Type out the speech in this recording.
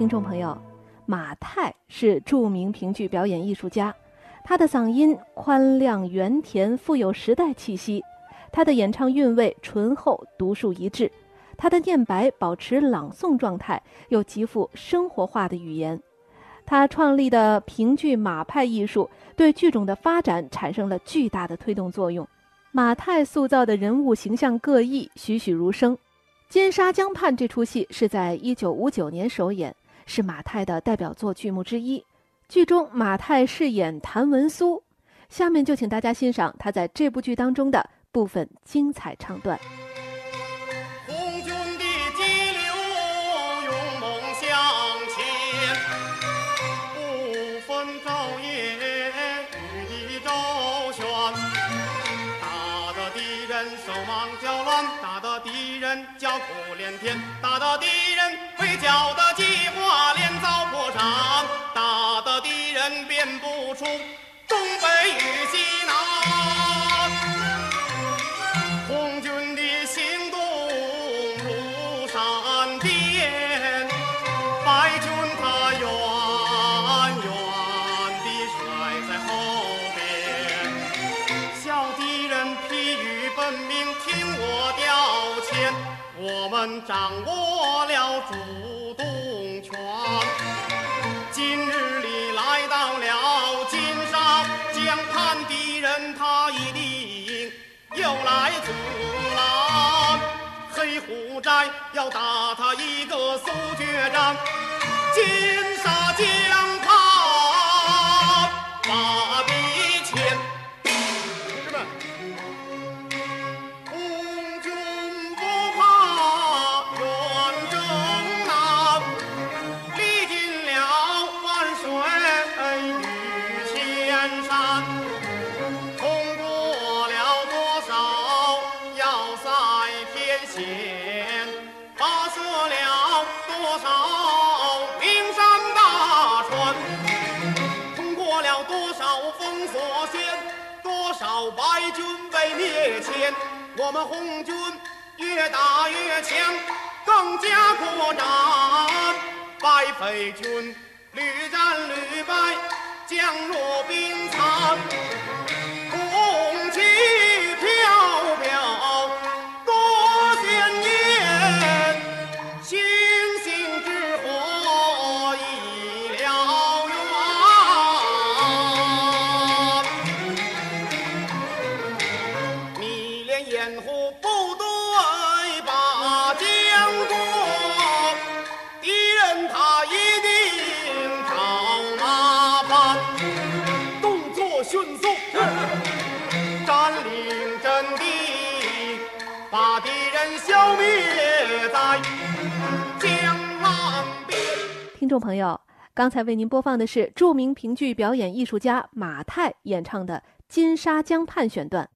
听众朋友，马太是著名评剧表演艺术家，他的嗓音宽亮圆甜，富有时代气息；他的演唱韵味醇厚，独树一帜；他的念白保持朗诵状态，又极富生活化的语言。他创立的评剧马派艺术，对剧种的发展产生了巨大的推动作用。马太塑造的人物形象各异，栩栩如生。《金沙江畔》这出戏是在一九五九年首演。是马太的代表作剧目之一，剧中马太饰演谭文苏。下面就请大家欣赏他在这部剧当中的部分精彩唱段。红军的激流勇猛向前，不分昼夜与你周旋，打得敌人手忙脚乱，打得敌人叫苦连天，打得敌人会叫的计划遭破产，打得敌人辨不出东北与西南。红军的行动如闪电，白军他远远地甩在后边。小敌人疲于奔命，听我调遣，我们掌握了主红狼。黑虎寨要打他一个苏决战，金沙江前线发射了多少名山大川，通过了多少封锁线，多少白军被灭前，我们红军越打越强，更加扩展，白匪军屡战屡败，将若兵残。掩护部队把江过，敌人他一定找麻烦。动作迅速，占领阵地，把敌人消灭在江岸边。听众朋友，刚才为您播放的是著名评剧表演艺术家马太演唱的《金沙江畔》选段。